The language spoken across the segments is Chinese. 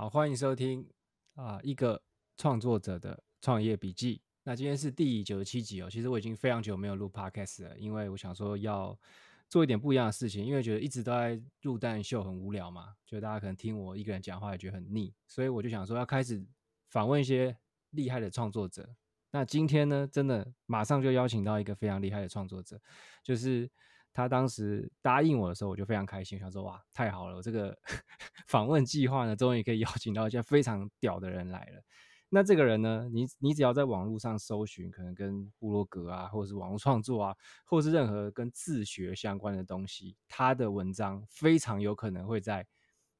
好，欢迎收听啊、一个创作者的创业笔记。那今天是第九十七集哦。其实我已经非常久没有录 Podcast 了，因为我想说要做一点不一样的事情，因为觉得一直都在录单秀很无聊嘛，就大家可能听我一个人讲话也觉得很腻，所以我就想说要开始访问一些厉害的创作者。那今天呢，真的马上就邀请到一个非常厉害的创作者，就是。他当时答应我的时候，我就非常开心，想说哇，太好了！我这个 访问计划呢，终于可以邀请到一些非常屌的人来了。那这个人呢，你你只要在网络上搜寻，可能跟布洛格啊，或者是网络创作啊，或者是任何跟自学相关的东西，他的文章非常有可能会在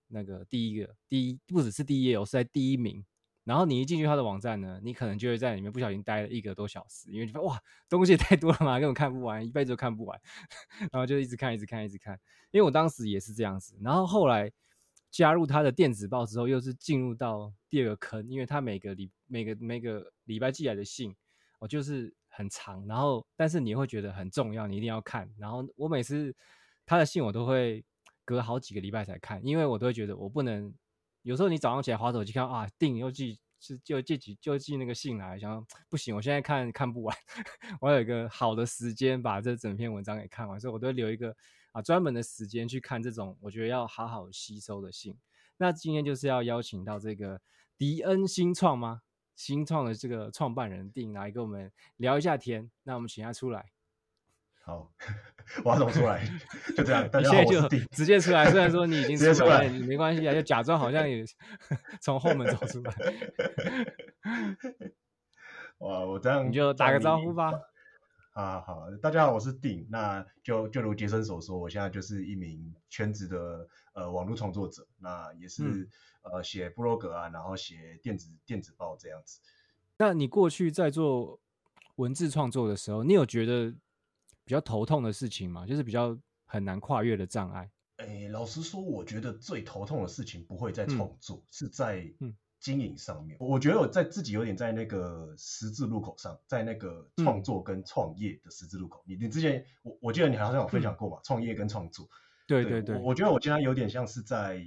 那个第一个第一，不只是第一页，我是在第一名。然后你一进去他的网站呢，你可能就会在里面不小心待了一个多小时，因为哇，东西太多了嘛，根本看不完，一辈子都看不完，然后就一直看，一直看，一直看。因为我当时也是这样子，然后后来加入他的电子报之后，又是进入到第二个坑，因为他每个礼每个每个礼拜寄来的信，我就是很长，然后但是你会觉得很重要，你一定要看。然后我每次他的信我都会隔好几个礼拜才看，因为我都会觉得我不能。有时候你早上起来划手机看啊，定又寄是就寄几就寄那个信来，想不行，我现在看看不完，我有一个好的时间把这整篇文章给看完，所以我都留一个啊专门的时间去看这种我觉得要好好吸收的信。那今天就是要邀请到这个迪恩新创吗？新创的这个创办人定来跟我们聊一下天。那我们请他出来。好，我要怎么出来？就这样，大家好，就，直接出来。虽然说你已经出来没关系啊，就假装好像也 从后门走出来。哇，我这样你就打个招呼吧。啊，好，大家好，我是定。那就就如杰森所说，我现在就是一名全职的呃网络创作者，那也是、嗯、呃写部落格啊，然后写电子电子报这样子。那你过去在做文字创作的时候，你有觉得？比较头痛的事情嘛，就是比较很难跨越的障碍。哎、欸，老实说，我觉得最头痛的事情不会在创作，嗯、是在经营上面。嗯、我觉得我在自己有点在那个十字路口上，在那个创作跟创业的十字路口。嗯、你你之前我我记得你好像有分享过嘛，创、嗯、业跟创作。对对对，我，我觉得我现在有点像是在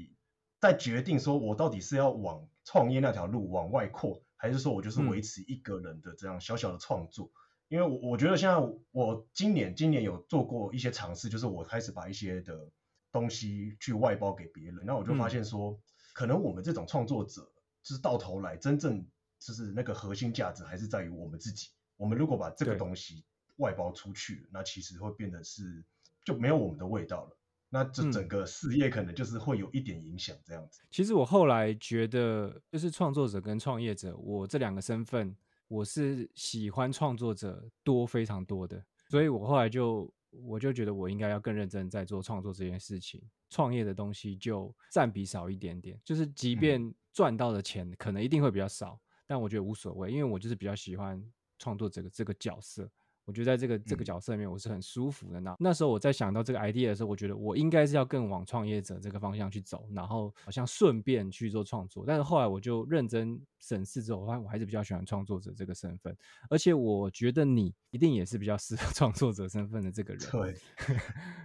在决定说，我到底是要往创业那条路往外扩，还是说我就是维持一个人的这样小小的创作。嗯因为我我觉得现在我今年今年有做过一些尝试，就是我开始把一些的东西去外包给别人，那我就发现说，可能我们这种创作者，就是到头来真正就是那个核心价值还是在于我们自己。我们如果把这个东西外包出去，那其实会变得是就没有我们的味道了。那这整个事业可能就是会有一点影响这样子。其实我后来觉得，就是创作者跟创业者，我这两个身份。我是喜欢创作者多非常多的，所以我后来就我就觉得我应该要更认真在做创作这件事情，创业的东西就占比少一点点，就是即便赚到的钱可能一定会比较少，但我觉得无所谓，因为我就是比较喜欢创作者的这个角色。我觉得在这个这个角色里面，我是很舒服的。那、嗯、那时候我在想到这个 idea 的时候，我觉得我应该是要更往创业者这个方向去走，然后好像顺便去做创作。但是后来我就认真审视之后，我发现我还是比较喜欢创作者这个身份。而且我觉得你一定也是比较适合创作者身份的这个人。对，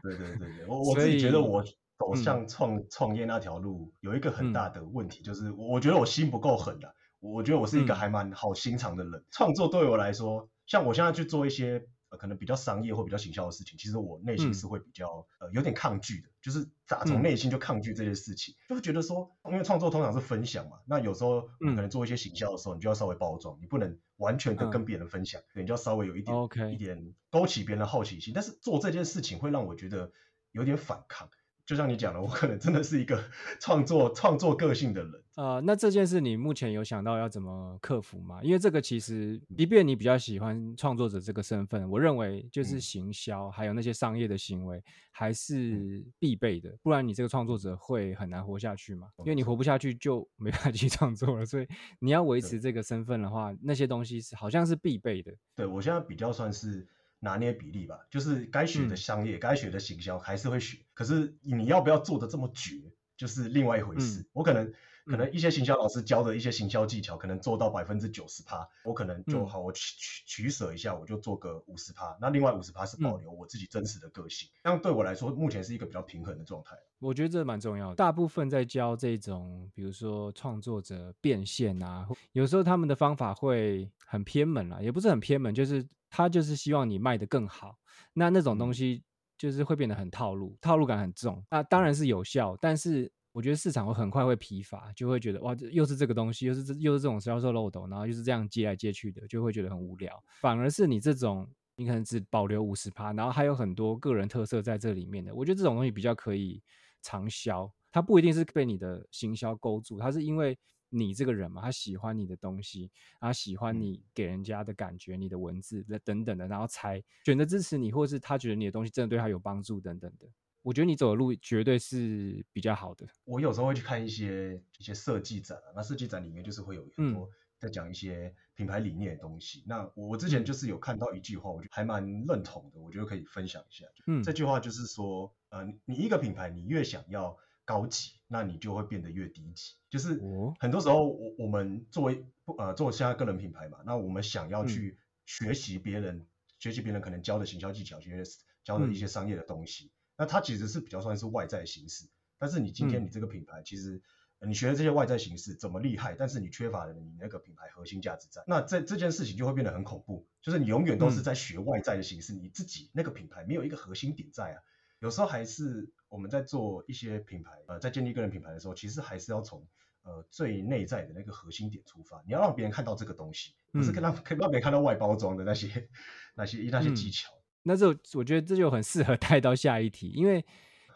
对对对对，我 我自己觉得我走向创创业那条路有一个很大的问题，嗯、就是我觉得我心不够狠的。我觉得我是一个还蛮好心肠的人，嗯、创作对我来说。像我现在去做一些呃可能比较商业或比较行销的事情，其实我内心是会比较、嗯、呃有点抗拒的，就是打从内心就抗拒这些事情，嗯、就会觉得说，因为创作通常是分享嘛，那有时候可能做一些行销的时候，你就要稍微包装，你不能完全的跟别人分享，嗯、你就要稍微有一点.一点勾起别人的好奇心，但是做这件事情会让我觉得有点反抗。就像你讲的，我可能真的是一个创作创作个性的人。呃，那这件事你目前有想到要怎么克服吗？因为这个其实，即便你比较喜欢创作者这个身份，我认为就是行销还有那些商业的行为还是必备的，不然你这个创作者会很难活下去嘛。因为你活不下去就没办法 去创作了，所以你要维持这个身份的话，那些东西是好像是必备的。对，我现在比较算是。拿捏比例吧，就是该学的商业，该、嗯、学的行销还是会学，可是你要不要做的这么绝，就是另外一回事。嗯、我可能可能一些行销老师教的一些行销技巧，可能做到百分之九十趴，我可能就好，我取取取舍一下，我就做个五十趴，那另外五十趴是保留我自己真实的个性，这样对我来说目前是一个比较平衡的状态。我觉得这蛮重要的。大部分在教这种，比如说创作者变现啊，有时候他们的方法会很偏门啦，也不是很偏门，就是他就是希望你卖得更好，那那种东西就是会变得很套路，套路感很重。那当然是有效，但是。我觉得市场会很快会疲乏，就会觉得哇，又是这个东西，又是这又是这种销售漏斗，然后又是这样接来接去的，就会觉得很无聊。反而是你这种，你可能只保留五十趴，然后还有很多个人特色在这里面的，我觉得这种东西比较可以长销。它不一定是被你的行销勾住，它是因为你这个人嘛，他喜欢你的东西，他喜欢你给人家的感觉，你的文字等等的，然后才选择支持你，或是他觉得你的东西真的对他有帮助等等的。我觉得你走的路绝对是比较好的。我有时候会去看一些一些设计展啊，那设计展里面就是会有很多在讲一些品牌理念的东西。嗯、那我之前就是有看到一句话，我觉得还蛮认同的，我觉得可以分享一下。嗯，这句话就是说，呃，你一个品牌你越想要高级，那你就会变得越低级。就是很多时候我我们作为呃做现在个人品牌嘛，那我们想要去学习别人、嗯、学习别人可能教的行销技巧，学教的一些商业的东西。嗯那它其实是比较算是外在形式，但是你今天你这个品牌，其实你学的这些外在形式怎么厉害，但是你缺乏了你那个品牌核心价值在，那这这件事情就会变得很恐怖，就是你永远都是在学外在的形式，你自己那个品牌没有一个核心点在啊。有时候还是我们在做一些品牌，呃，在建立个人品牌的时候，其实还是要从呃最内在的那个核心点出发，你要让别人看到这个东西，不是让可以让别人看到外包装的那些那些那些技巧。那这我觉得这就很适合带到下一题，因为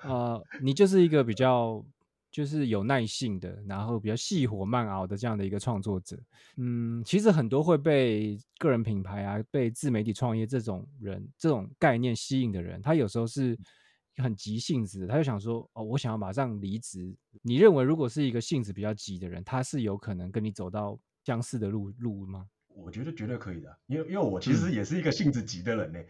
呃，你就是一个比较就是有耐性的，然后比较细火慢熬的这样的一个创作者。嗯，其实很多会被个人品牌啊、被自媒体创业这种人、这种概念吸引的人，他有时候是很急性子，他就想说哦，我想要马上离职。你认为如果是一个性子比较急的人，他是有可能跟你走到相似的路路吗？我觉得绝对可以的，因为因为我其实也是一个性子急的人呢。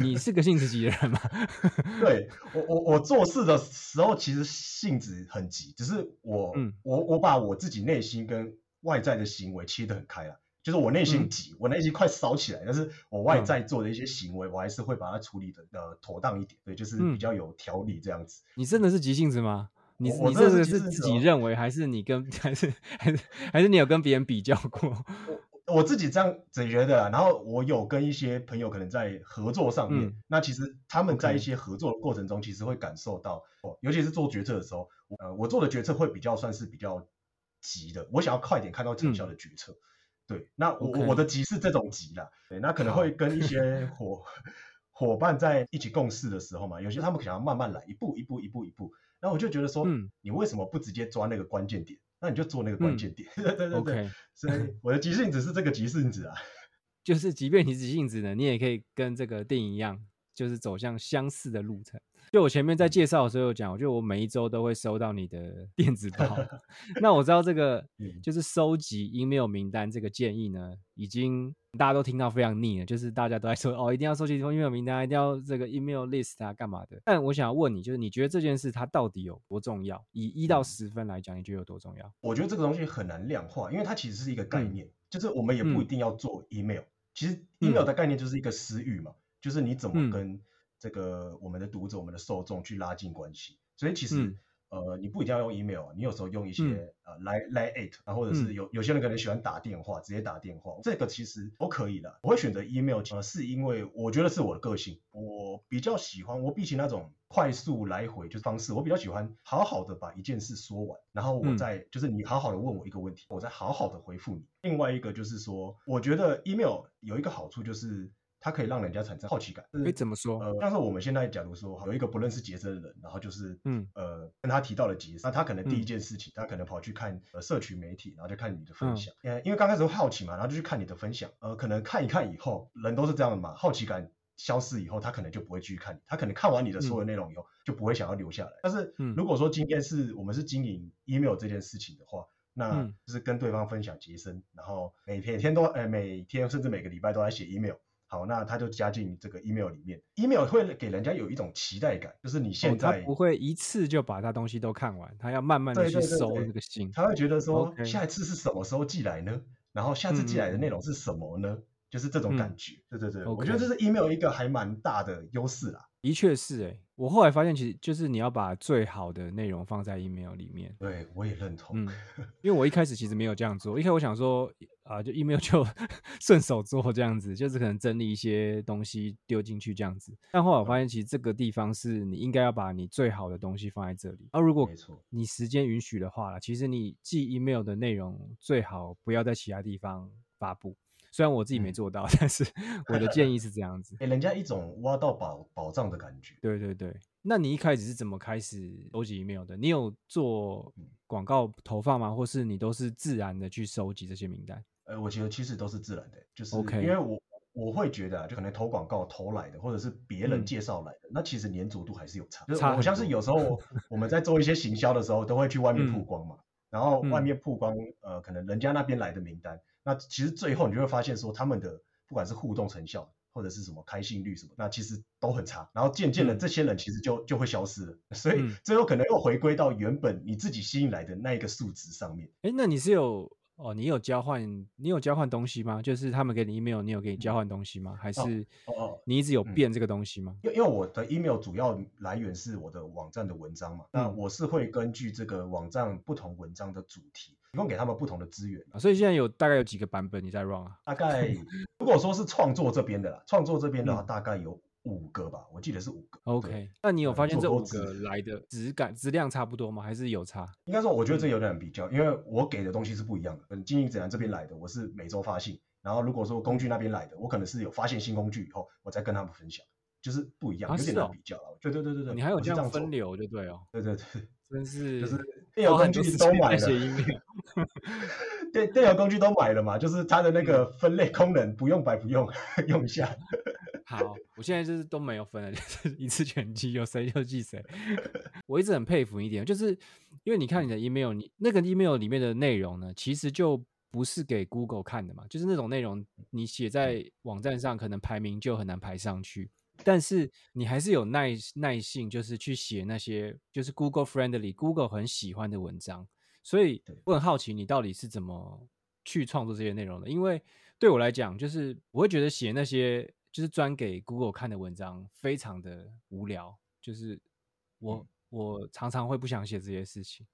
你是个性子急的人吗？对，我我我做事的时候其实性子很急，只是我、嗯、我我把我自己内心跟外在的行为切得很开了，就是我内心急，嗯、我内心快烧起来，但是我外在做的一些行为，嗯、我还是会把它处理的呃妥当一点，对，就是比较有条理这样子。你真的是急性子吗？你我你这个是自己认为，还是你跟 还是还是还是你有跟别人比较过？我自己这样子觉得，然后我有跟一些朋友可能在合作上面，嗯、那其实他们在一些合作的过程中，其实会感受到，哦、尤其是做决策的时候，呃，我做的决策会比较算是比较急的，我想要快点看到成效的决策。嗯、对，那我 Okay. 我的急是这种急啦，对，那可能会跟一些伙伙伴在一起共事的时候嘛，有些他们想要慢慢来，一步一步一步一步，然后我就觉得说，嗯，你为什么不直接抓那个关键点？那你就做那个关键点，嗯、对对对对，Okay. 所以 我的急性子是这个急性子啊，就是即便你急性子呢，你也可以跟这个电影一样，就是走向相似的路程。就我前面在介绍的时候有讲，我觉得我每一周都会收到你的 电子报。那我知道这个 就是收集 email 名单这个建议呢，已经大家都听到非常腻了，就是大家都在说哦，一定要收集 email 名单，一定要这个 email list 啊，干嘛的？但我想要问你，就是你觉得这件事它到底有多重要？以一到十分来讲，你觉得有多重要？我觉得这个东西很难量化，因为它其实是一个概念，嗯、就是我们也不一定要做 email。嗯、其实 email 的概念就是一个私域嘛，嗯、就是你怎么跟、嗯。这个我们的读者、我们的受众去拉近关系，所以其实、嗯、呃，你不一定要用 email，你有时候用一些、嗯、呃来来 at 啊，或者是有有些人可能喜欢打电话，直接打电话，这个其实都可以的。我会选择 email，呃，是因为我觉得是我的个性，我比较喜欢我比起那种快速来回就是方式，我比较喜欢好好的把一件事说完，然后我再、嗯、就是你好好的问我一个问题，我再好好的回复你。另外一个就是说，我觉得 email 有一个好处就是。它可以让人家产生好奇感。哎，怎么说？呃，像是我们现在假如说有一个不认识杰森的人，然后就是，嗯，呃，跟他提到了杰森，那他可能第一件事情，嗯、他可能跑去看呃社群媒体，然后就看你的分享。嗯，因为刚开始会好奇嘛，然后就去看你的分享。呃，可能看一看以后，人都是这样的嘛，好奇感消失以后，他可能就不会继续看你。他可能看完你的所有内容以后，嗯、就不会想要留下来。但是如果说今天是我们是经营 email 这件事情的话，那就是跟对方分享杰森，然后每天每天都，呃，每天甚至每个礼拜都在写 email。好，那他就加进这个 email 里面，email 会给人家有一种期待感，就是你现在、不会一次就把他东西都看完，他要慢慢的去收这个信，他会觉得说下一次是什么时候寄来呢然后下次寄来的内容是什么呢？嗯、就是这种感觉，嗯、对对对.我觉得这是 email 一个还蛮大的优势啦。的确是哎，我后来发现，其实就是你要把最好的内容放在 email 里面。对，我也认同。嗯，因为我一开始其实没有这样做，一开始我想说啊、呃，就 email 就 顺手做这样子，就是可能整理一些东西丢进去这样子。但后来我发现，其实这个地方是你应该要把你最好的东西放在这里。而、啊、如果你时间允许的话，其实你寄 email 的内容最好不要在其他地方发布。虽然我自己没做到，嗯、但是 我的建议是这样子，给人家一种挖到宝宝藏的感觉。对对对，那你一开始是怎么开始收集 email 的？你有做广告投放吗？或是你都是自然的去收集这些名单？呃，我觉得其实都是自然的，就是因为我我会觉得啊，就可能投广告投来的，或者是别人介绍来的，嗯、那其实粘着度还是有差。就是我像是有时候 我们在做一些行销的时候，都会去外面曝光嘛，嗯、然后外面曝光、嗯，呃，可能人家那边来的名单。那其实最后你就会发现说，他们的不管是互动成效或者是什么开心率什么，那其实都很差。然后渐渐的，这些人其实就就会消失了。所以最后可能又回归到原本你自己吸引来的那一个数值上面。哎，那你是有？哦，你有交换，你有交换东西吗？就是他们给你 email，你有给你交换东西吗？还是哦哦你一直有变这个东西吗？因、哦、因为我的 email 主要来源是我的网站的文章嘛，嗯、那我是会根据这个网站不同文章的主题，提供给他们不同的资源、啊。所以现在有大概有几个版本你在 run 啊？大概 如果说是创作这边的啦，创作这边的话大概有。五个吧，我记得是五个。OK，那你有发现这五个来的质感、质量差不多吗？还是有差？应该说，我觉得这有点比较，因为我给的东西是不一样的。嗯，经营指南这边来的，我是每周发信，然后如果说工具那边来的，我可能是有发现新工具以后，我再跟他们分享，就是不一样，有点难比较了。对对对对对，你还有这样分流就对哦。对对对，真是就是电邮工具都买了，电电邮工具都买了嘛，就是它的那个分类功能不用白不用，用一下。好，我现在就是都没有分了，就是一次全记，有谁就记谁。我一直很佩服一点，就是因为你看你的 email，你那个 email 里面的内容呢，其实就不是给 Google 看的嘛，就是那种内容你写在网站上，可能排名就很难排上去。但是你还是有耐耐性，就是去写那些就是 Google friendly、Google 很喜欢的文章。所以我很好奇，你到底是怎么去创作这些内容的？因为对我来讲，就是我会觉得写那些。就是专给 Google 看的文章，非常的无聊。就是我、嗯、我常常会不想写这些事情。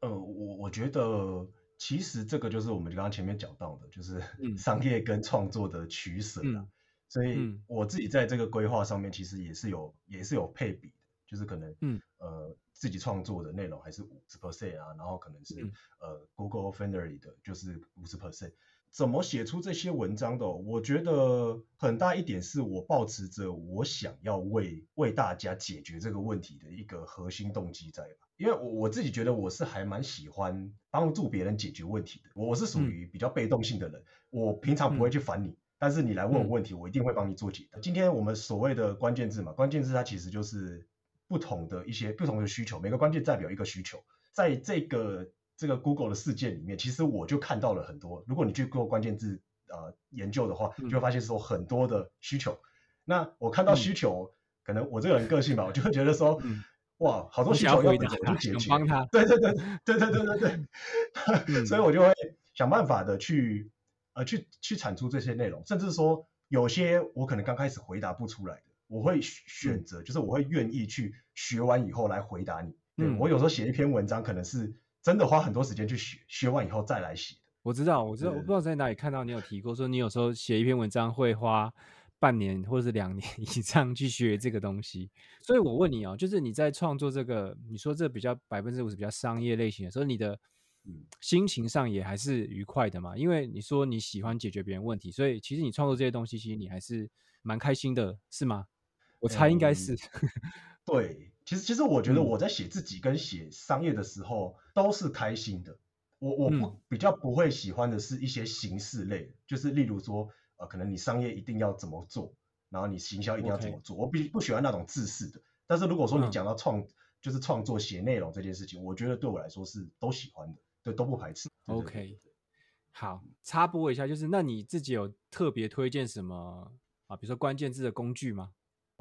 呃，我我觉得其实这个就是我们刚刚前面讲到的，就是 商业跟创作的取舍啦、嗯。所以我自己在这个规划上面，其实也是有也是有配比的，就是可能嗯呃自己创作的内容还是五十 percent 啊，然后可能是、嗯、呃 Google friendly 的，就是五十 percent。怎么写出这些文章的？我觉得很大一点是我抱持着我想要为为大家解决这个问题的一个核心动机在吧。因为我我自己觉得我是还蛮喜欢帮助别人解决问题的。我是属于比较被动性的人，嗯、我平常不会去烦你，但是你来问我问题，我一定会帮你做解答。今天我们所谓的关键字嘛，关键字它其实就是不同的一些不同的需求，每个关键代表一个需求，在这个。这个 Google 的世界里面，其实我就看到了很多。如果你去做关键字呃研究的话，就会发现说很多的需求。嗯、那我看到需求、嗯，可能我这个人个性吧，我就会觉得说，嗯、哇，好多需求要怎么去解决？帮他。对对对对对对对对。嗯、所以我就会想办法的去呃去去产出这些内容，甚至说有些我可能刚开始回答不出来的，我会选择、嗯，就是我会愿意去学完以后来回答你。对、嗯、我有时候写一篇文章，可能是。真的花很多时间去学，学完以后再来写。我知道，我知道，我不知道在哪里看到你有提过，说你有时候写一篇文章会花半年或者是两年 以上去学这个东西。所以我问你哦，就是你在创作这个，你说这比较百分之五十比较商业类型的，所以你的心情上也还是愉快的嘛？因为你说你喜欢解决别人问题，所以其实你创作这些东西，其实你还是蛮开心的，是吗？我猜应该是。嗯、对。其实，其实我觉得我在写自己跟写商业的时候都是开心的。我我不比较不会喜欢的是一些形式类的，就是例如说，呃，可能你商业一定要怎么做，然后你行销一定要怎么做。我比不喜欢那种制式的。但是如果说你讲到创，就是创作写内容这件事情，我觉得对我来说是都喜欢的，对，都不排斥。OK，好，插播一下，就是那你自己有特别推荐什么？啊，比如说关键字的工具吗？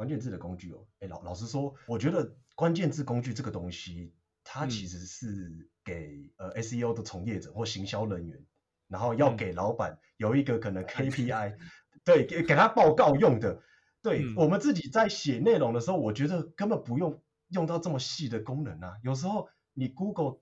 关键字的工具哦，哎，老老实说，我觉得关键字工具这个东西，它其实是给、嗯、呃 SEO 的从业者或行销人员，然后要给老板有一个可能 KPI，、嗯、对，给给他报告用的。对、嗯、我们自己在写内容的时候，我觉得根本不用用到这么细的功能啊。有时候你 Google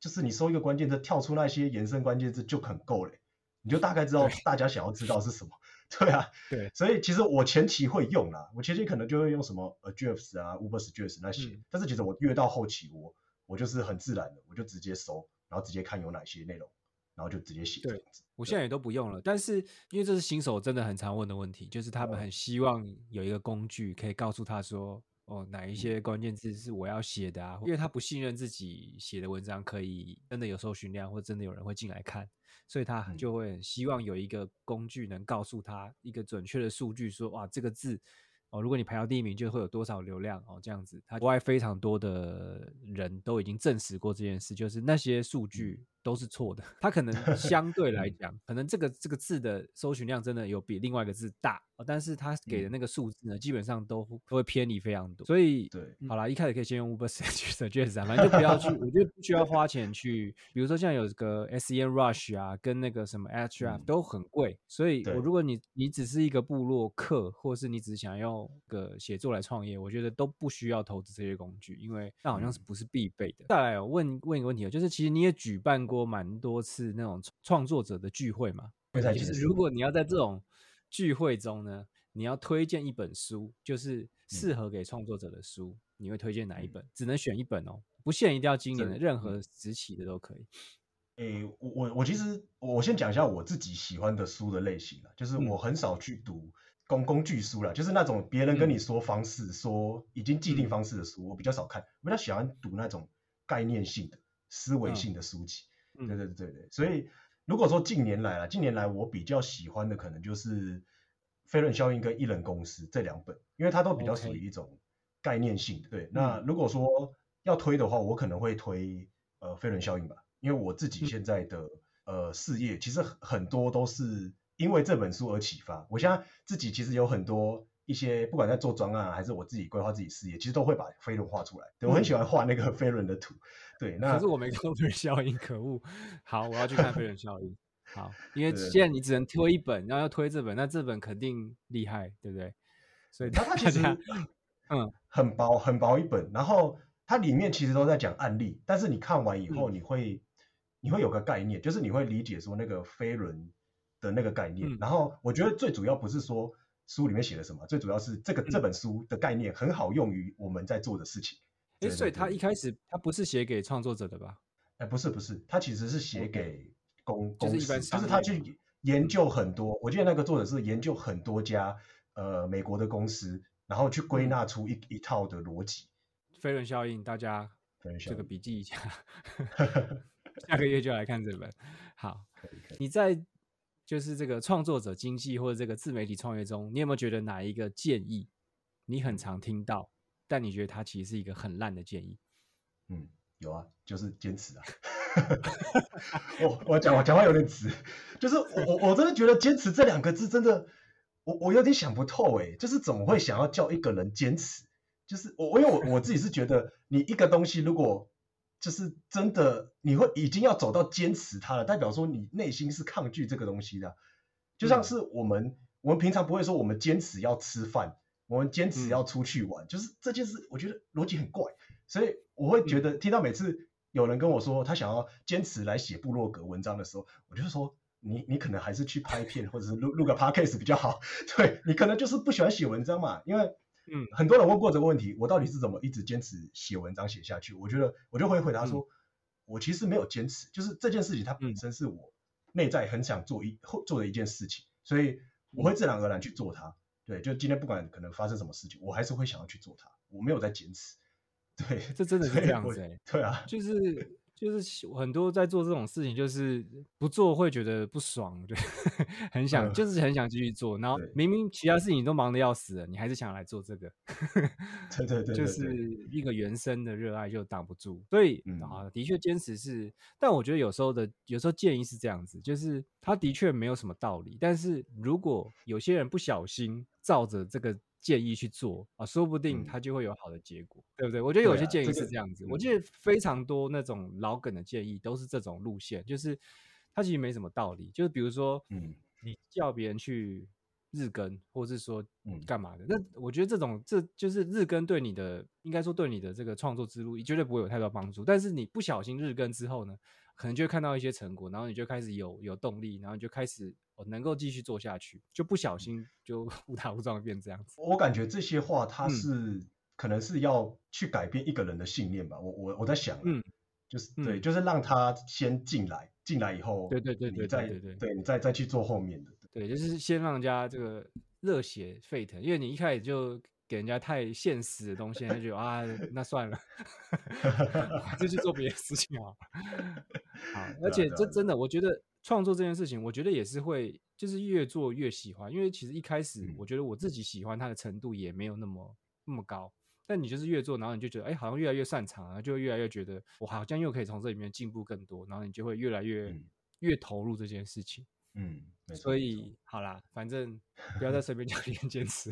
就是你搜一个关键字，跳出那些延伸关键字就很够了，你就大概知道大家想要知道是什么。对啊，对，所以其实我前期会用啦，我前期可能就会用什么 Ahrefs 啊、Ubersuggest 那些、嗯，但是其实我越到后期，我我就是很自然的，我就直接搜，然后直接看有哪些内容。然后就直接写。这样子，我现在也都不用了。但是因为这是新手真的很常问的问题，就是他们很希望有一个工具可以告诉他说，哦，哪一些关键字是我要写的啊？因为他不信任自己写的文章可以真的有搜寻量，或真的有人会进来看，所以他就会很希望有一个工具能告诉他一个准确的数据，说哇，这个字。哦，如果你排到第一名，就会有多少流量哦，这样子。他国外非常多的人都已经证实过这件事，就是那些数据都是错的。它可能相对来讲，可能这个这个字的搜寻量真的有比另外一个字大，但是他给的那个数字呢，基本上都都会偏离非常多。所以，对，好啦，一开始可以先用 Ubersuggest 啊，反正就不要去，我觉得不需要花钱去。比如说像有个 SEMrush 啊，跟那个什么 Ahrefs 都很贵。所以我如果你你只是一个部落客，或是你只想要个写作来创业，我觉得都不需要投资这些工具，因为那好像是不是必备的。嗯、再来问问一个问题啊，就是其实你也举办过蛮多次那种创作者的聚会嘛？就是如果你要在这种聚会中呢，你要推荐一本书，就是适合给创作者的书，嗯、你会推荐哪一本？只能选一本哦，不限一定要今年的，任何时期的都可以。诶，我我我其实我先讲一下我自己喜欢的书的类型啊，就是我很少去读。工工具书啦，就是那种别人跟你说方式、嗯，说已经既定方式的书，我比较少看，我比较喜欢读那种概念性的、思维性的书籍。嗯、对对对对，所以如果说近年来啊，近年来我比较喜欢的可能就是《飞轮效应》跟《一人公司》这两本，因为它都比较属于一种概念性的。对，那如果说要推的话，我可能会推呃《飞轮效应》吧，因为我自己现在的、嗯、呃事业其实很多都是。因为这本书而启发，我现在自己其实有很多一些，不管在做专案还是我自己规划自己事业，其实都会把飞轮画出来。对，我很喜欢画那个飞轮的图。对，那可是我没看过飞轮效应，可恶。好，我要去看飞轮效应。好，因为现在你只能推一本，然后要推这本，那这本肯定厉害，对不对？所以它它其实嗯很薄很薄一本，然后它里面其实都在讲案例，但是你看完以后你会、嗯、你会有个概念，就是你会理解说那个飞轮。的那个概念、嗯，然后我觉得最主要不是说书里面写了什么，最主要是这个、嗯、这本书的概念很好用于我们在做的事情。哎，所以他一开始他不是写给创作者的吧？哎，不是不是，他其实是写给公公司，就是、就是他去研究很多、嗯。我记得那个作者是研究很多家呃美国的公司，然后去归纳出一、嗯、一套的逻辑。飞轮效应，大家这个笔记一下，下个月就来看这本。好，你在。就是这个创作者经济或者这个自媒体创业中，你有没有觉得哪一个建议你很常听到，但你觉得它其实是一个很烂的建议？嗯，有啊，就是坚持啊。我我讲我讲话有点直，就是我我真的觉得坚持这两个字真的，我我有点想不透哎，就是怎么会想要叫一个人坚持？就是我我因为我我自己是觉得，你一个东西如果就是真的，你会已经要走到坚持它了，代表说你内心是抗拒这个东西的。就像是我们，嗯、我们平常不会说我们坚持要吃饭，我们坚持要出去玩，嗯、就是这件事，我觉得逻辑很怪。所以我会觉得，听到每次有人跟我说他想要坚持来写部落格文章的时候，我就说你你可能还是去拍片或者是录录个 podcast 比较好。对，你可能就是不喜欢写文章嘛，因为。嗯，很多人问过这个问题，我到底是怎么一直坚持写文章写下去？我觉得我就会回答说，嗯、我其实没有坚持，就是这件事情它本身是我内在很想做一做的一件事情，所以我会自然而然去做它。对，就今天不管可能发生什么事情，我还是会想要去做它，我没有在坚持。对，这真的是这样子、欸。对啊，就是就是很多在做这种事情，就是不做会觉得不爽，就 很想，就是很想继续做。然后明明其他事情都忙得要死了，你还是想来做这个。对对 对，就是一个原生的热爱就挡不住。所以啊，的确坚持是，但我觉得有时候的有时候建议是这样子，就是他的确没有什么道理，但是如果有些人不小心照着这个。建议去做啊，说不定他就会有好的结果，嗯、对不对？我觉。得有些建议是这样子，啊这个、我。记得非常多那种老梗的建议都是这种路线，就是它其实没什么道理，就是比如说，嗯，你叫别人去日更，或是说干嘛的，嗯、那我觉得这种这就是日更对你的，应该说对你的这个创作之路绝对不会有太多帮助，但是你不小心日更之后呢，可能就会看到一些成果，然后你就开始有有动力，然后你就开始。我能够继续做下去，就不小心就 误打误撞变这样子。我感觉这些话，他是、嗯、可能是要去改变一个人的信念吧。我我我在想，嗯，就是对，就是让他先进来，进来以后，对对对对对对对，对你再再去做后面的。对，就是先让人家这个热血沸腾，因为你一开始就给人家太现实的东西，他就觉得 啊，那算了，就去做别的事情啊。好，而且这真的，我觉得。创作这件事情，我觉得也是会，就是越做越喜欢。因为其实一开始，我觉得我自己喜欢它的程度也没有那么那么高。但你就是越做，然后你就觉得，哎，好像越来越擅长，然后就越来越觉得，我好像又可以从这里面进步更多。然后你就会越来越越投入这件事情。嗯，所以好啦，反正不要再随便叫别人坚持。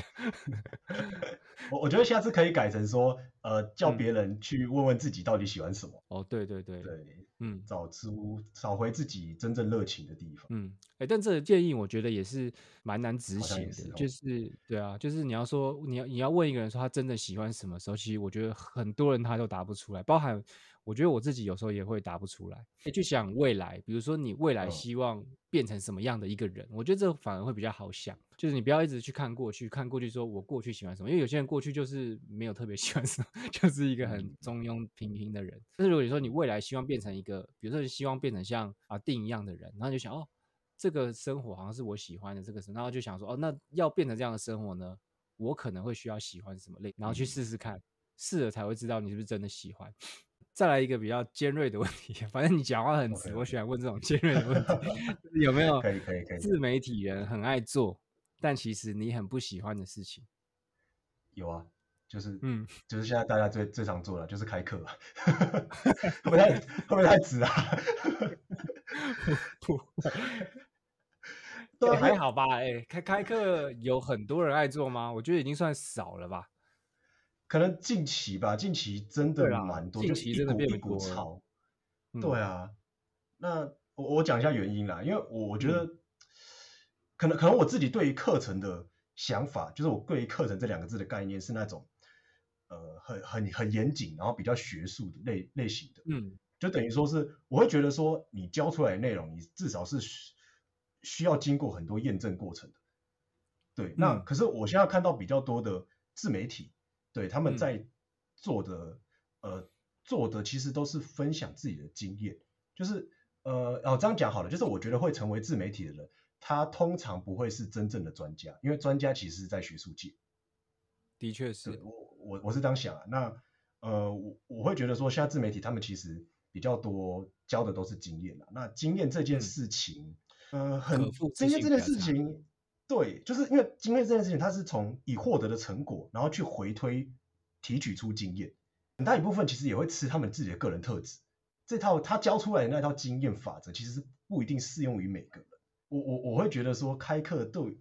我我觉得下次可以改成说，呃，叫别人去问问自己到底喜欢什么。哦，对对对对。嗯，找出找回自己真正热情的地方。嗯，哎、欸，但这个建议我觉得也是蛮难执行的，是哦、就是对啊，就是你要说你要你要问一个人说他真的喜欢什么时候，其实我觉得很多人他都答不出来，包含。我觉得我自己有时候也会答不出来，哎，就想未来，比如说你未来希望变成什么样的一个人，我觉得这反而会比较好想，就是你不要一直去看过去，看过去说我过去喜欢什么，因为有些人过去就是没有特别 喜欢什么，就是一个很中庸平平的人。但是如果你说你未来希望变成一个，比如说你希望变成像啊定一样的人，然后你就想哦，这个生活好像是我喜欢的这个生，然后就想说哦，那要变成这样的生活呢，我可能会需要喜欢什么类，然后去试试看，试了才会知道你是不是真的喜欢。再来一个比较尖锐的问题，反正你讲话很直.我喜欢问这种尖锐的问题。有没有可以可以可以自媒体人很爱做，但其实你很不喜欢的事情？有啊，就是嗯，就是现在大家最最常做的就是开课，会不会太会不会太直啊？不，对，还好吧？哎、欸，开开课有很多人爱做吗？我觉得已经算少了吧。可能近期吧，近期真的蛮多，近期真的变多，一股潮。对啊，那我我讲一下原因啦，因为我我觉得，嗯、可能可能我自己对于课程的想法，就是我对于课程这两个字的概念是那种，呃，很很很严谨，然后比较学术的类类型的，嗯，就等于说是我会觉得说，你教出来的内容，你至少是需要经过很多验证过程的。对，嗯、那可是我现在看到比较多的自媒体。对，他们在做的，嗯、呃，做的其实都是分享自己的经验，就是，呃，哦，这样讲好了，就是我觉得会成为自媒体的人，他通常不会是真正的专家，因为专家其实是在学术界。的确。是，我我我是这样想啊，那，呃，我我会觉得说，现在自媒体他们其实比较多教的都是经验啊，那经验这件事情，嗯、呃，很经验这件事情。对，就是因为经验这件事情，它是从已获得的成果，然后去回推提取出经验，很大一部分其实也会吃他们自己的个人特质。这套他教出来的那套经验法则，其实是不一定适用于每个人。我我我会觉得说，开课对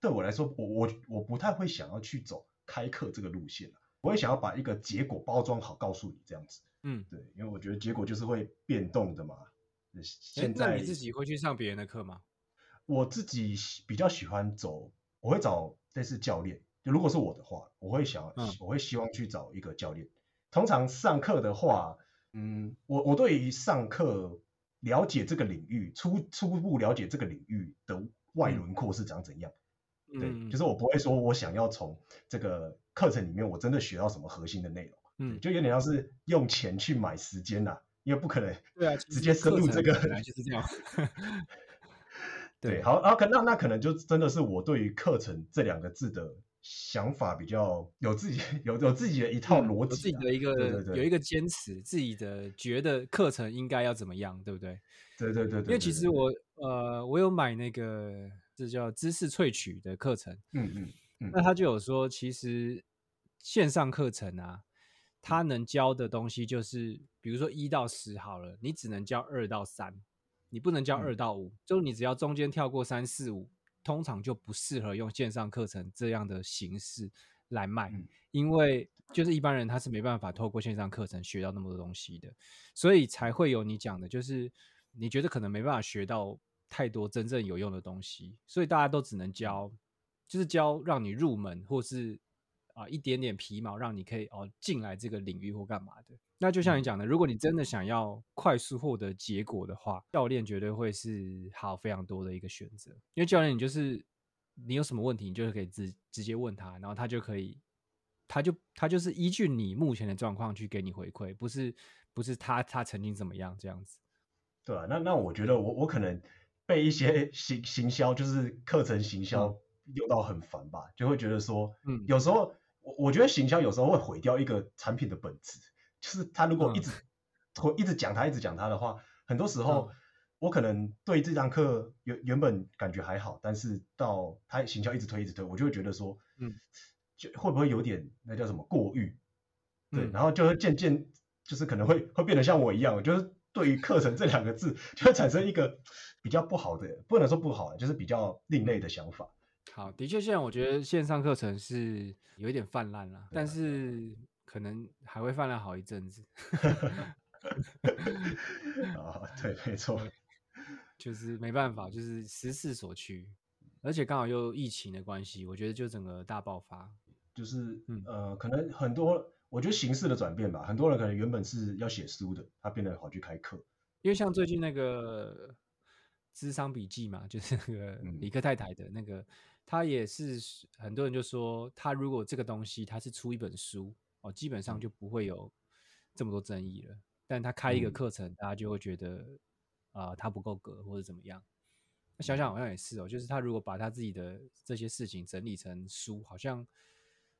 对我来说，我我我不太会想要去走开课这个路线，我会想要把一个结果包装好，告诉你这样子。嗯，对，因为我觉得结果就是会变动的嘛。现在你自己会去上别人的课吗？我自己比较喜欢走，我会找类似教练。就如果是我的话，我会想，嗯、我会希望去找一个教练。通常上课的话，嗯，我我对于上课了解这个领域，初初步了解这个领域的外轮廓是长怎样。嗯、对，就是我不会说我想要从这个课程里面我真的学到什么核心的内容。嗯，就有点像是用钱去买时间呐，因为不可能对啊，直接深入这个，本来就是这样。对，好，啊，可那那可能就真的是我对于课程这两个字的想法比较有自己有有自己的一套逻辑、啊嗯，有自己的一个对对对。有一个坚持，自己的觉得课程应该要怎么样，对不对？对对对，因为其实我呃，我有买那个这叫知识萃取的课程，嗯嗯嗯，那他就有说，其实线上课程啊，他能教的东西就是，比如说一到十好了，你只能教二到三，你不能教二到五、嗯，就你只要中间跳过三四五。通常就不适合用线上课程这样的形式来卖，嗯，因为就是一般人他是没办法透过线上课程学到那么多东西的，所以才会有你讲的，就是你觉得可能没办法学到太多真正有用的东西，所以大家都只能教，就是教让你入门或是。啊，一点点皮毛让你可以哦进来这个领域或干嘛的。那就像你讲的，如果你真的想要快速获得结果的话，教练绝对会是好非常多的一个选择。因为教练，你就是你有什么问题，你就是可以直直接问他，然后他就可以，他就他就是依据你目前的状况去给你回馈，不是不是他他曾经怎么样这样子。对啊，那那我觉得我我可能 被一些行行销就是课程行销用到很烦吧，就会觉得说，嗯，有时候。我我觉得行销有时候会毁掉一个产品的本质，就是他如果一直，会、嗯、一直讲他，一直讲他的话，很多时候我可能对这堂课原原本感觉还好，但是到他行销一直推一直推，我就会觉得说，嗯，就会不会有点那叫什么过誉，对，嗯、然后就会渐渐就是可能会会变得像我一样，就是对于课程这两个字就会产生一个比较不好的，不能说不好，就是比较另类的想法。好，的确，现在我觉得线上课程是有一点泛滥了，但是可能还会泛滥好一阵子。啊，对，没错，就是没办法，就是时势所趋，而且刚好又疫情的关系，我觉得就整个大爆发，就是，嗯，呃，可能很多，我觉得形式的转变吧，很多人可能原本是要写书的，他变得好去开课，因为像最近那个智商笔记嘛，就是那个李克太太的那个。嗯他也是很多人就说，他如果这个东西他是出一本书哦，基本上就不会有这么多争议了。但他开一个课程，大家就会觉得啊、呃，他不够格或者怎么样。那想想好像也是哦，就是他如果把他自己的这些事情整理成书，好像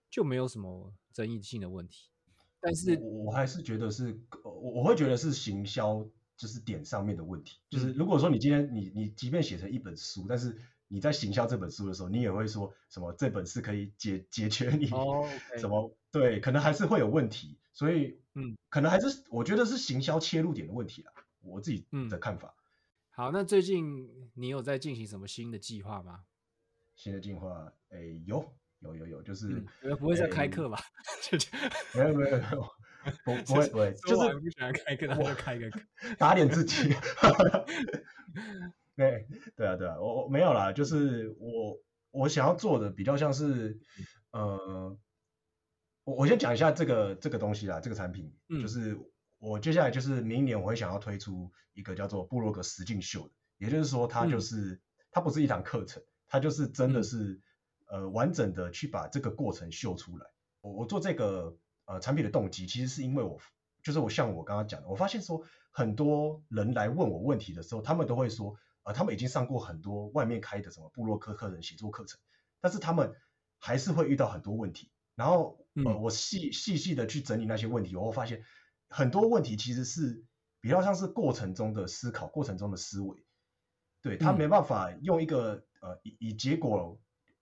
就没有什么争议性的问题。但是我，我还是觉得是，我我会觉得是行销就是点上面的问题。就是如果说你今天你你即便写成一本书，但是你在行销这本书的时候，你也会说什么这本是可以解解决你什么、oh. 对，可能还是会有问题，所以嗯，可能还是我觉得是行销切入点的问题啦，我自己的看法。嗯、好，那最近你有在进行什么新的计划吗？新的计划，哎，有有有有，就是、嗯、不会再开课吧？没有没有没有，不不会不会，就是不喜欢开课，那就开个课，打脸自己。对对啊对啊，我我没有啦，就是我我想要做的比较像是，呃，我我先讲一下这个这个东西啦，这个产品，嗯，就是我接下来就是明年我会想要推出一个叫做布洛格实境秀的，也就是说它就是、嗯、它不是一堂课程，它就是真的是、嗯、呃完整的去把这个过程秀出来。我我做这个呃产品的动机其实是因为我就是我像我刚刚讲的，我发现说很多人来问我问题的时候，他们都会说。啊，他们已经上过很多外面开的什么部落客课程、写作课程，但是他们还是会遇到很多问题。然后，呃，我细细细的去整理那些问题，我会发现很多问题其实是比较像是过程中的思考、过程中的思维。对，他没办法用一个呃以以结果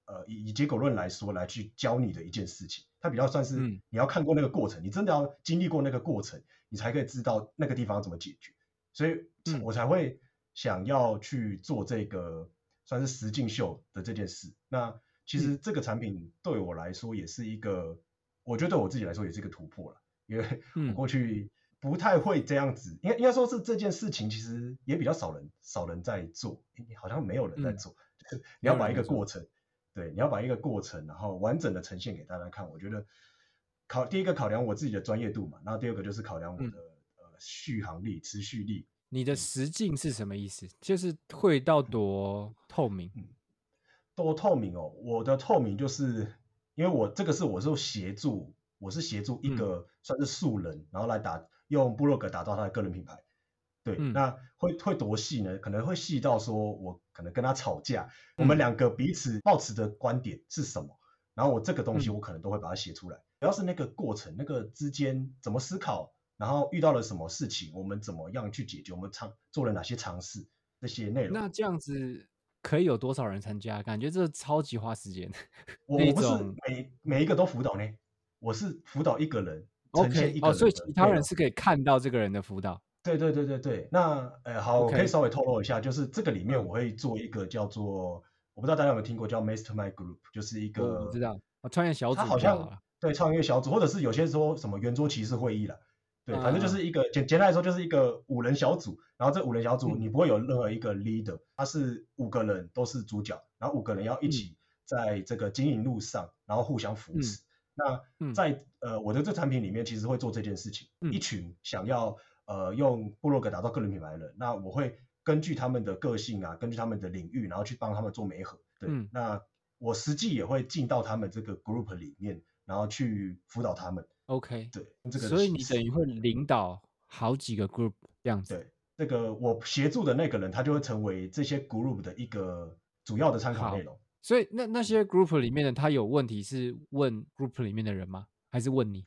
呃以以结果论来说来去教你的一件事情，它比较算是你要看过那个过程，你真的要经历过那个过程，你才可以知道那个地方要怎么解决。所以，我才会。想要去做这个算是实境秀的这件事，那其实这个产品对我来说也是一个，嗯、我觉得对我自己来说也是一个突破了，因为我过去不太会这样子，应该应该说是这件事情其实也比较少人少人在做，好像没有人在做，嗯、就是你要把一个过程，对，你要把一个过程然后完整的呈现给大家看，我觉得考第一个考量我自己的专业度嘛，然后第二个就是考量我的、嗯、呃续航力、持续力。你的实境是什么意思？就是会到多透明？嗯，多透明哦。我的透明就是因为我这个是我是协助，我是协助一个算是素人，嗯、然后来打用部落格打造他的个人品牌。对，嗯、那会会多细呢？可能会细到说我可能跟他吵架，嗯、我们两个彼此抱持的观点是什么？然后我这个东西我可能都会把它写出来。主要、嗯、是那个过程，那个之间怎么思考，然后遇到了什么事情，我们怎么样去解决，我们尝做了哪些尝试，这些内容。那这样子可以有多少人参加？感觉这超级花时间。我不是每每一个都辅导呢，我是辅导一个人。OK，哦，所以其他人是可以看到这个人的辅导。对对对对对，那呃好，我可以稍微透露一下，就是这个里面我会做一个叫做，我不知道大家有没有听过叫 Mastermind Group，就是一个我知道，创业小组，它好像对创业小组，或者是有些说什么圆桌骑士会议了，对，反正就是一个简简单来说就是一个五人小组，然后这五人小组你不会有任何一个 leader，他是五个人都是主角，然后五个人要一起在这个经营路上，然后互相扶持。那在呃我的这产品里面，其实会做这件事情，一群想要。呃，用部落格打造个人品牌的人，那我会根据他们的个性啊，根据他们的领域，然后去帮他们做媒合。对，嗯、那我实际也会进到他们这个 group 里面，然后去辅导他们。OK，对，这个。所以你等于会领导好几个 group 这样子。对，这个我协助的那个人，他就会成为这些 group 的一个主要的参考内容。所以那那些 group 里面的他有问题是问 group 里面的人吗？还是问你，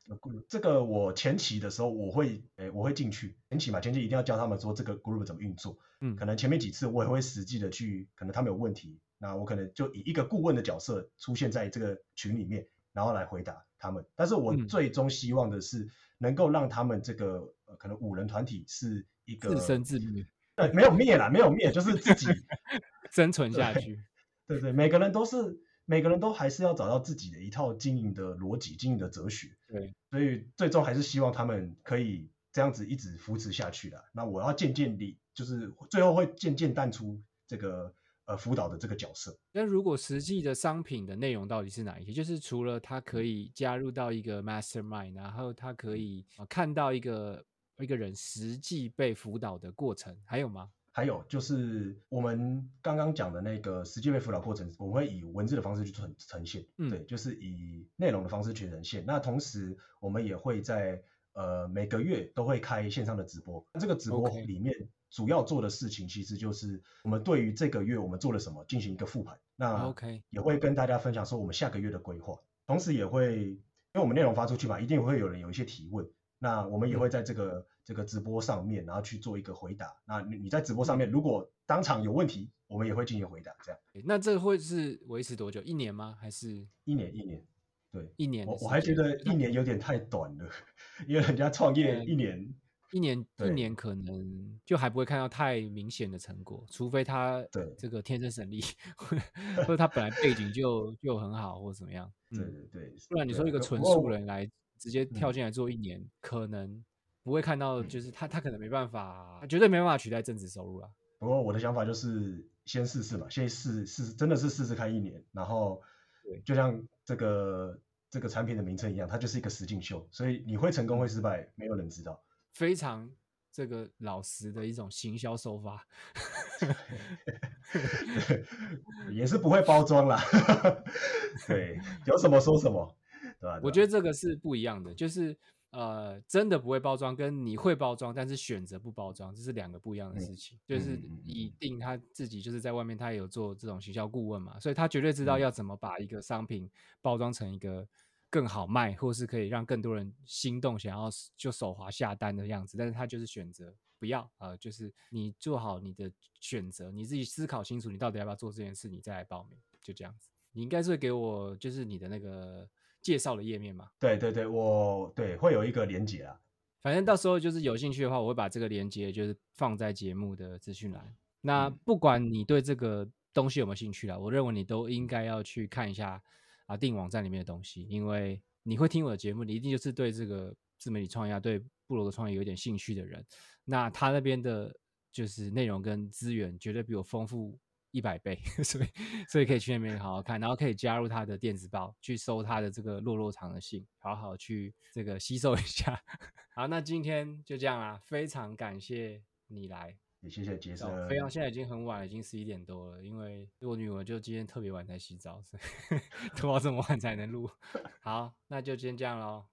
这个我前期的时候我会，诶，我会进去前期嘛，前期一定要教他们说这个 group 怎么运作，嗯，可能前面几次我也会实际的去，可能他们有问题，那我可能就以一个顾问的角色出现在这个群里面，然后来回答他们。但是我最终希望的是能够让他们这个，呃，可能五人团体是一个自生自灭，对，没有灭啦，没有灭，就是自己 生存下去，对，对对，每个人都是。每个人都还是要找到自己的一套经营的逻辑、经营的哲学。对，所以最终还是希望他们可以这样子一直扶持下去的。那我要渐渐地，就是最后会渐渐淡出这个呃辅导的这个角色。那如果实际的商品的内容到底是哪一些？就是除了他可以加入到一个 mastermind，然后他可以看到一个一个人实际被辅导的过程，还有吗？还有就是我们刚刚讲的那个实际被辅导过程，我们会以文字的方式去呈呈现，嗯、对，就是以内容的方式去呈现。那同时我们也会在呃每个月都会开线上的直播，这个直播里面主要做的事情其实就是我们对于这个月我们做了什么进行一个复盘，那 OK 也会跟大家分享说我们下个月的规划，同时也会因为我们内容发出去嘛，一定会有人有一些提问。那我们也会在这个、嗯、这个直播上面，然后去做一个回答。那你你在直播上面，如果当场有问题，我们也会进行回答。这样，那这个会是维持多久？一年吗？还是一年？一年，对，一年。我我还觉得一年有点太短了，因为人家创业一年，一年一年可能就还不会看到太明显的成果，除非他对这个天生神力，或者他本来背景就就很好，或者怎么样。对对对，不然你说一个纯素人来。直接跳进来做一年，嗯、可能不会看到，就是他他可能没办法，他绝对没办法取代正职收入啊。不过我的想法就是先试试嘛，先试试，真的是试试看一年，然后就像这个这个产品的名称一样，它就是一个实境秀，所以你会成功会失败，没有人知道。非常这个老实的一种行销手法，也是不会包装啦。对，有什么说什么。对吧，我觉得这个是不一样的，就是呃，真的不会包装，跟你会包装，但是选择不包装，这是两个不一样的事情。嗯、就是以定他自己就是在外面，他也有做这种行销顾问嘛，所以他绝对知道要怎么把一个商品包装成一个更好卖，或是可以让更多人心动，想要就手滑下单的样子。但是他就是选择不要，呃，就是你做好你的选择，你自己思考清楚，你到底要不要做这件事，你再来报名，就这样子。你应该是会给我就是你的那个。介绍的页面嘛，对对对，我对会有一个连接啊，反正到时候就是有兴趣的话，我会把这个连接就是放在节目的资讯栏。那不管你对这个东西有没有兴趣啦，我认为你都应该要去看一下啊定网站里面的东西，因为你会听我的节目，你一定就是对这个自媒体创业、对部落格创业有点兴趣的人。那他那边的就是内容跟资源绝对比我丰富。一百倍，所以所以可以去那边好好看，然后可以加入他的电子报，去收他的这个落落长的信，好好去这个吸收一下。好，那今天就这样啦，非常感谢你来，也谢谢杰森。非常，现在已经很晚了，已经十一点多了，因为我女儿就今天特别晚才洗澡，所以拖到这么晚才能录。好，那就先这样喽。